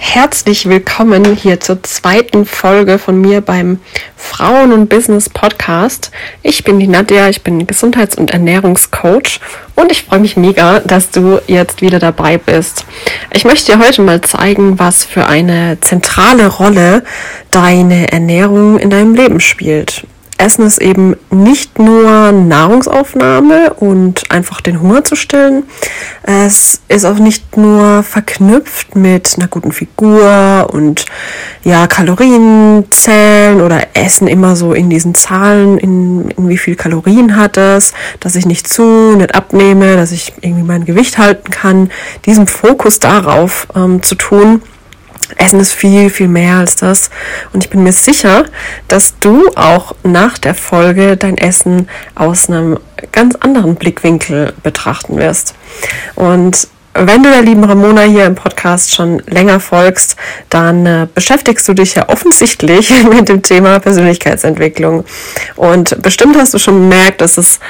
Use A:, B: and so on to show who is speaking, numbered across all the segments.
A: Herzlich willkommen hier zur zweiten Folge von mir beim Frauen- und Business Podcast. Ich bin die Nadja, ich bin Gesundheits- und Ernährungscoach und ich freue mich mega, dass du jetzt wieder dabei bist. Ich möchte dir heute mal zeigen, was für eine zentrale Rolle deine Ernährung in deinem Leben spielt. Essen ist eben nicht nur Nahrungsaufnahme und einfach den Hunger zu stillen. Es ist auch nicht nur verknüpft mit einer guten Figur und ja, Kalorien zählen oder Essen immer so in diesen Zahlen, in, in wie viel Kalorien hat es, dass ich nicht zu, nicht abnehme, dass ich irgendwie mein Gewicht halten kann. Diesen Fokus darauf ähm, zu tun, Essen ist viel, viel mehr als das. Und ich bin mir sicher, dass du auch nach der Folge dein Essen aus einem ganz anderen Blickwinkel betrachten wirst. Und wenn du der lieben Ramona hier im Podcast schon länger folgst, dann äh, beschäftigst du dich ja offensichtlich mit dem Thema Persönlichkeitsentwicklung. Und bestimmt hast du schon bemerkt, dass es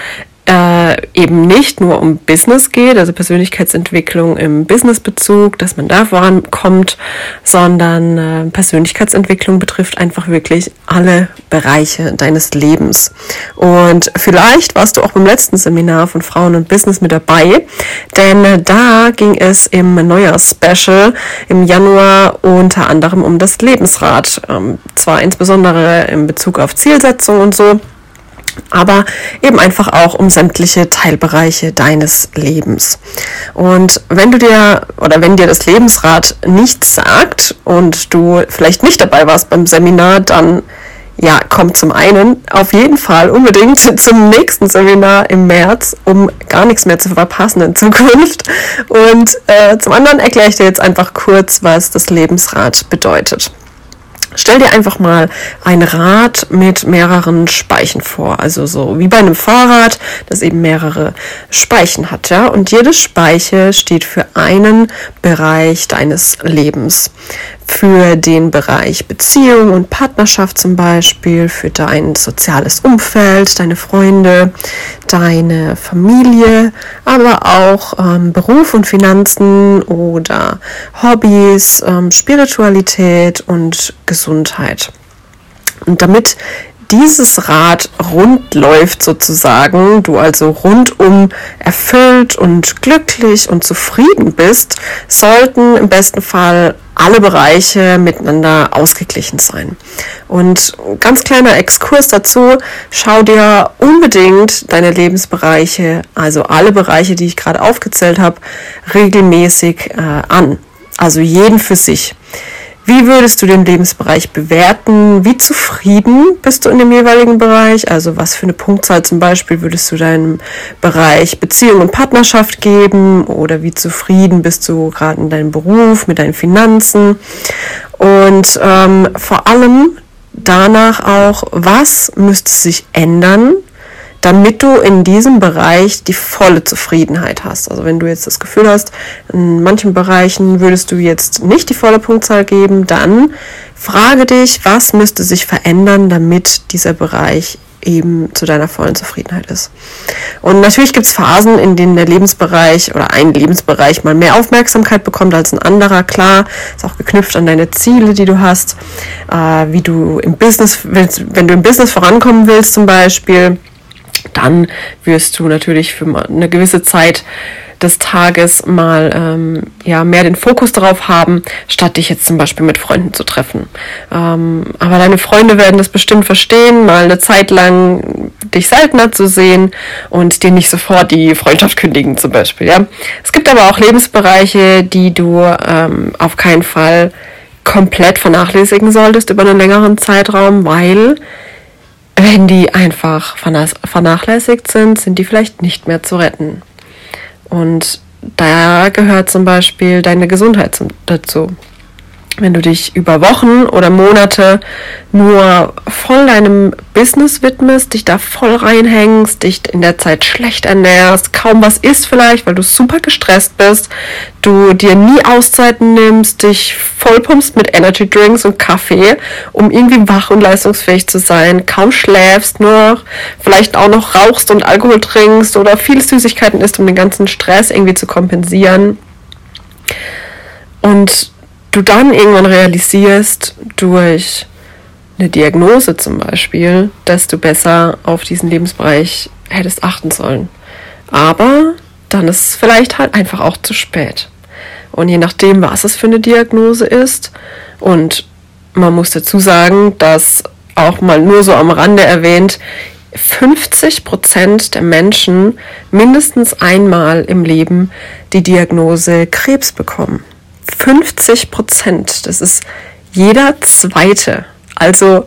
A: äh, eben nicht nur um Business geht, also Persönlichkeitsentwicklung im Businessbezug, dass man da vorankommt, sondern äh, Persönlichkeitsentwicklung betrifft einfach wirklich alle Bereiche deines Lebens. Und vielleicht warst du auch beim letzten Seminar von Frauen und Business mit dabei, denn äh, da ging es im Neujahrs-Special im Januar unter anderem um das Lebensrad, ähm, zwar insbesondere in Bezug auf Zielsetzung und so, aber eben einfach auch um sämtliche Teilbereiche deines Lebens. Und wenn du dir oder wenn dir das Lebensrad nichts sagt und du vielleicht nicht dabei warst beim Seminar, dann ja, kommt zum einen auf jeden Fall unbedingt zum nächsten Seminar im März, um gar nichts mehr zu verpassen in Zukunft. Und äh, zum anderen erkläre ich dir jetzt einfach kurz, was das Lebensrad bedeutet. Stell dir einfach mal ein Rad mit mehreren Speichen vor, also so wie bei einem Fahrrad, das eben mehrere Speichen hat, ja. Und jede Speiche steht für einen Bereich deines Lebens für den Bereich Beziehung und Partnerschaft zum Beispiel, für dein soziales Umfeld, deine Freunde, deine Familie, aber auch ähm, Beruf und Finanzen oder Hobbys, ähm, Spiritualität und Gesundheit. Und damit dieses Rad rund läuft sozusagen, du also rundum erfüllt und glücklich und zufrieden bist, sollten im besten Fall alle Bereiche miteinander ausgeglichen sein. Und ganz kleiner Exkurs dazu, schau dir unbedingt deine Lebensbereiche, also alle Bereiche, die ich gerade aufgezählt habe, regelmäßig äh, an. Also jeden für sich. Wie würdest du den Lebensbereich bewerten? Wie zufrieden bist du in dem jeweiligen Bereich? Also was für eine Punktzahl zum Beispiel würdest du deinem Bereich Beziehung und Partnerschaft geben? Oder wie zufrieden bist du gerade in deinem Beruf, mit deinen Finanzen? Und ähm, vor allem danach auch, was müsste sich ändern, damit du in diesem Bereich die volle Zufriedenheit hast. Also wenn du jetzt das Gefühl hast, in manchen Bereichen würdest du jetzt nicht die volle Punktzahl geben, dann frage dich, was müsste sich verändern, damit dieser Bereich eben zu deiner vollen Zufriedenheit ist. Und natürlich gibt es Phasen, in denen der Lebensbereich oder ein Lebensbereich mal mehr Aufmerksamkeit bekommt als ein anderer. Klar, ist auch geknüpft an deine Ziele, die du hast, äh, wie du im Business wenn du im Business vorankommen willst zum Beispiel dann wirst du natürlich für eine gewisse Zeit des Tages mal ähm, ja mehr den Fokus darauf haben, statt dich jetzt zum Beispiel mit Freunden zu treffen. Ähm, aber deine Freunde werden das bestimmt verstehen, mal eine Zeit lang dich seltener zu sehen und dir nicht sofort die Freundschaft kündigen zum Beispiel. Ja, es gibt aber auch Lebensbereiche, die du ähm, auf keinen Fall komplett vernachlässigen solltest über einen längeren Zeitraum, weil wenn die einfach vernachlässigt sind, sind die vielleicht nicht mehr zu retten. Und da gehört zum Beispiel deine Gesundheit dazu. Wenn du dich über Wochen oder Monate nur voll deinem Business widmest, dich da voll reinhängst, dich in der Zeit schlecht ernährst, kaum was isst vielleicht, weil du super gestresst bist, du dir nie Auszeiten nimmst, dich vollpumpst mit Energy Drinks und Kaffee, um irgendwie wach und leistungsfähig zu sein, kaum schläfst, nur vielleicht auch noch rauchst und Alkohol trinkst oder viele Süßigkeiten isst, um den ganzen Stress irgendwie zu kompensieren. Und du dann irgendwann realisierst durch eine Diagnose zum Beispiel, dass du besser auf diesen Lebensbereich hättest achten sollen. Aber dann ist es vielleicht halt einfach auch zu spät. Und je nachdem, was es für eine Diagnose ist, und man muss dazu sagen, dass auch mal nur so am Rande erwähnt, 50 Prozent der Menschen mindestens einmal im Leben die Diagnose Krebs bekommen. 50 Prozent. Das ist jeder zweite. Also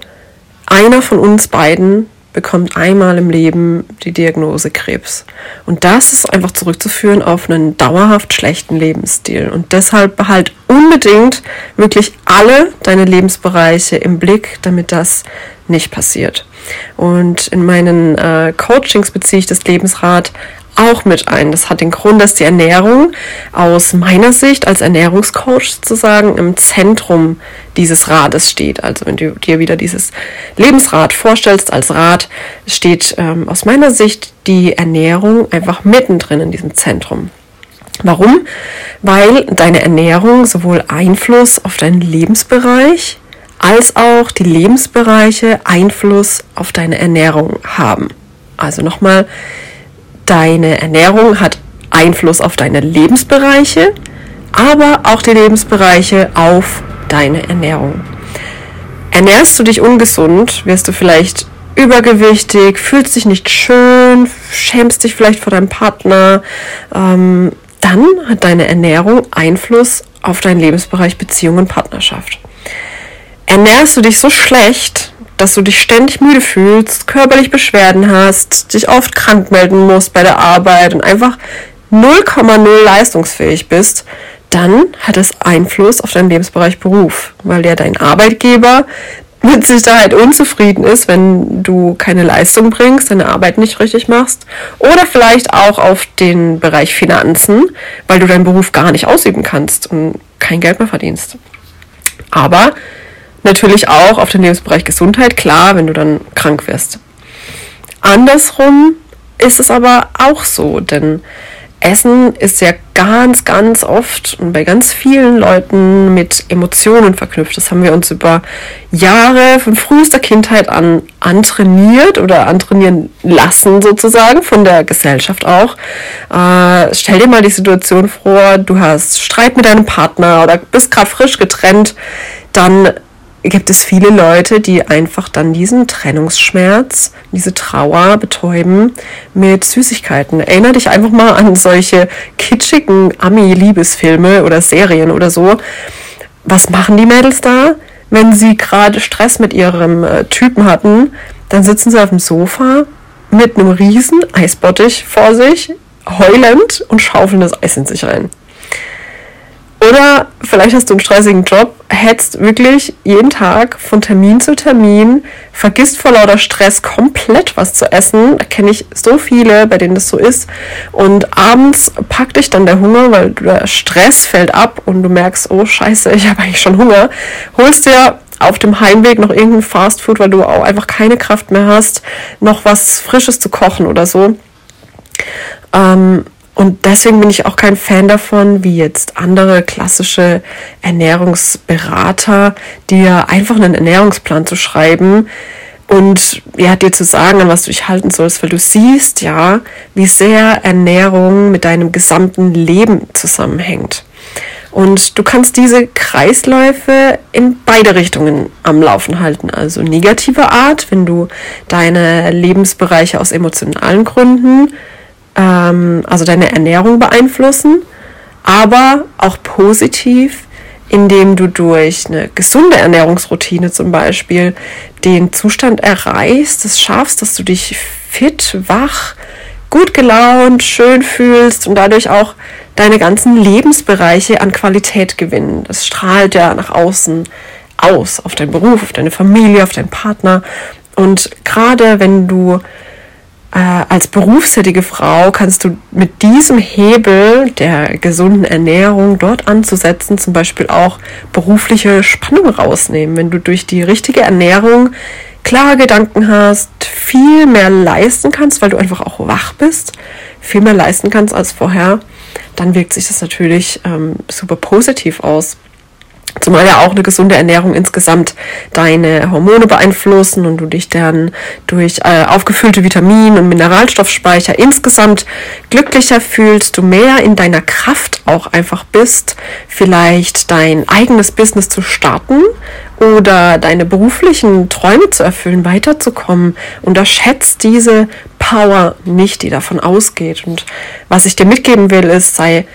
A: einer von uns beiden bekommt einmal im Leben die Diagnose Krebs. Und das ist einfach zurückzuführen auf einen dauerhaft schlechten Lebensstil. Und deshalb behalt unbedingt wirklich alle deine Lebensbereiche im Blick, damit das nicht passiert. Und in meinen äh, Coachings beziehe ich das Lebensrad auch mit ein. Das hat den Grund, dass die Ernährung aus meiner Sicht als Ernährungscoach sozusagen im Zentrum dieses Rades steht. Also wenn du dir wieder dieses Lebensrad vorstellst als Rad, steht ähm, aus meiner Sicht die Ernährung einfach mittendrin in diesem Zentrum. Warum? Weil deine Ernährung sowohl Einfluss auf deinen Lebensbereich als auch die Lebensbereiche Einfluss auf deine Ernährung haben. Also nochmal, deine Ernährung hat Einfluss auf deine Lebensbereiche, aber auch die Lebensbereiche auf deine Ernährung. Ernährst du dich ungesund, wirst du vielleicht übergewichtig, fühlst dich nicht schön, schämst dich vielleicht vor deinem Partner, ähm, dann hat deine Ernährung Einfluss auf deinen Lebensbereich Beziehung und Partnerschaft. Ernährst du dich so schlecht, dass du dich ständig müde fühlst, körperlich Beschwerden hast, dich oft krank melden musst bei der Arbeit und einfach 0,0 leistungsfähig bist, dann hat es Einfluss auf deinen Lebensbereich Beruf, weil ja dein Arbeitgeber mit Sicherheit unzufrieden ist, wenn du keine Leistung bringst, deine Arbeit nicht richtig machst. Oder vielleicht auch auf den Bereich Finanzen, weil du deinen Beruf gar nicht ausüben kannst und kein Geld mehr verdienst. Aber Natürlich auch auf den Lebensbereich Gesundheit, klar, wenn du dann krank wirst. Andersrum ist es aber auch so, denn Essen ist ja ganz, ganz oft und bei ganz vielen Leuten mit Emotionen verknüpft. Das haben wir uns über Jahre von frühester Kindheit an antrainiert oder antrainieren lassen sozusagen von der Gesellschaft auch. Äh, stell dir mal die Situation vor, du hast Streit mit deinem Partner oder bist gerade frisch getrennt, dann gibt es viele Leute, die einfach dann diesen Trennungsschmerz, diese Trauer betäuben mit Süßigkeiten. Erinner dich einfach mal an solche kitschigen Ami-Liebesfilme oder Serien oder so. Was machen die Mädels da? Wenn sie gerade Stress mit ihrem äh, Typen hatten, dann sitzen sie auf dem Sofa mit einem riesen Eisbottich vor sich, heulend und schaufeln das Eis in sich rein. Oder vielleicht hast du einen stressigen Job, hetzt wirklich jeden Tag von Termin zu Termin, vergisst vor lauter Stress komplett was zu essen. Da kenne ich so viele, bei denen das so ist. Und abends packt dich dann der Hunger, weil der Stress fällt ab und du merkst, oh scheiße, ich habe eigentlich schon Hunger. Holst dir auf dem Heimweg noch irgendein Fastfood, weil du auch einfach keine Kraft mehr hast, noch was Frisches zu kochen oder so. Ähm, und deswegen bin ich auch kein Fan davon, wie jetzt andere klassische Ernährungsberater, dir einfach einen Ernährungsplan zu schreiben und ja, dir zu sagen, an was du dich halten sollst, weil du siehst ja, wie sehr Ernährung mit deinem gesamten Leben zusammenhängt. Und du kannst diese Kreisläufe in beide Richtungen am Laufen halten. Also negative Art, wenn du deine Lebensbereiche aus emotionalen Gründen ähm, also deine Ernährung beeinflussen, aber auch positiv, indem du durch eine gesunde Ernährungsroutine zum Beispiel den Zustand erreichst, es schaffst, dass du dich fit, wach, gut gelaunt, schön fühlst und dadurch auch deine ganzen Lebensbereiche an Qualität gewinnen. Das strahlt ja nach außen aus, auf deinen Beruf, auf deine Familie, auf deinen Partner. Und gerade wenn du äh, als berufstätige Frau kannst du mit diesem Hebel der gesunden Ernährung dort anzusetzen, zum Beispiel auch berufliche Spannung rausnehmen. Wenn du durch die richtige Ernährung klare Gedanken hast, viel mehr leisten kannst, weil du einfach auch wach bist, viel mehr leisten kannst als vorher, dann wirkt sich das natürlich ähm, super positiv aus. Zumal ja auch eine gesunde Ernährung insgesamt deine Hormone beeinflussen und du dich dann durch äh, aufgefüllte Vitamin- und Mineralstoffspeicher insgesamt glücklicher fühlst, du mehr in deiner Kraft auch einfach bist, vielleicht dein eigenes Business zu starten oder deine beruflichen Träume zu erfüllen, weiterzukommen. Unterschätzt diese Power nicht, die davon ausgeht. Und was ich dir mitgeben will, ist, sei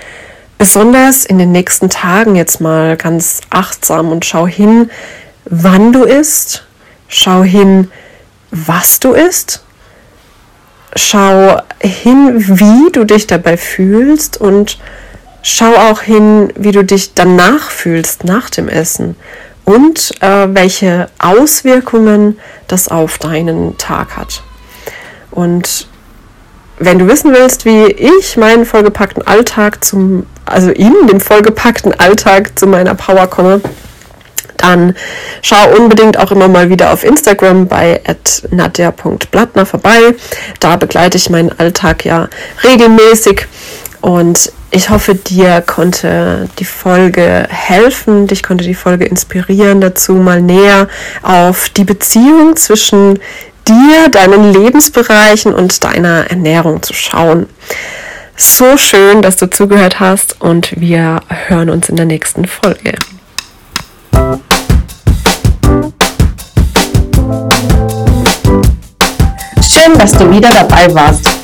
A: besonders in den nächsten Tagen jetzt mal ganz achtsam und schau hin, wann du isst, schau hin, was du isst, schau hin, wie du dich dabei fühlst und schau auch hin, wie du dich danach fühlst nach dem Essen und äh, welche Auswirkungen das auf deinen Tag hat. Und wenn du wissen willst, wie ich meinen vollgepackten Alltag zum, also in dem vollgepackten Alltag zu meiner Power komme, dann schau unbedingt auch immer mal wieder auf Instagram bei nadja.blattner vorbei. Da begleite ich meinen Alltag ja regelmäßig und ich hoffe, dir konnte die Folge helfen, dich konnte die Folge inspirieren dazu, mal näher auf die Beziehung zwischen dir, deinen Lebensbereichen und deiner Ernährung zu schauen. So schön, dass du zugehört hast und wir hören uns in der nächsten Folge.
B: Schön, dass du wieder dabei warst.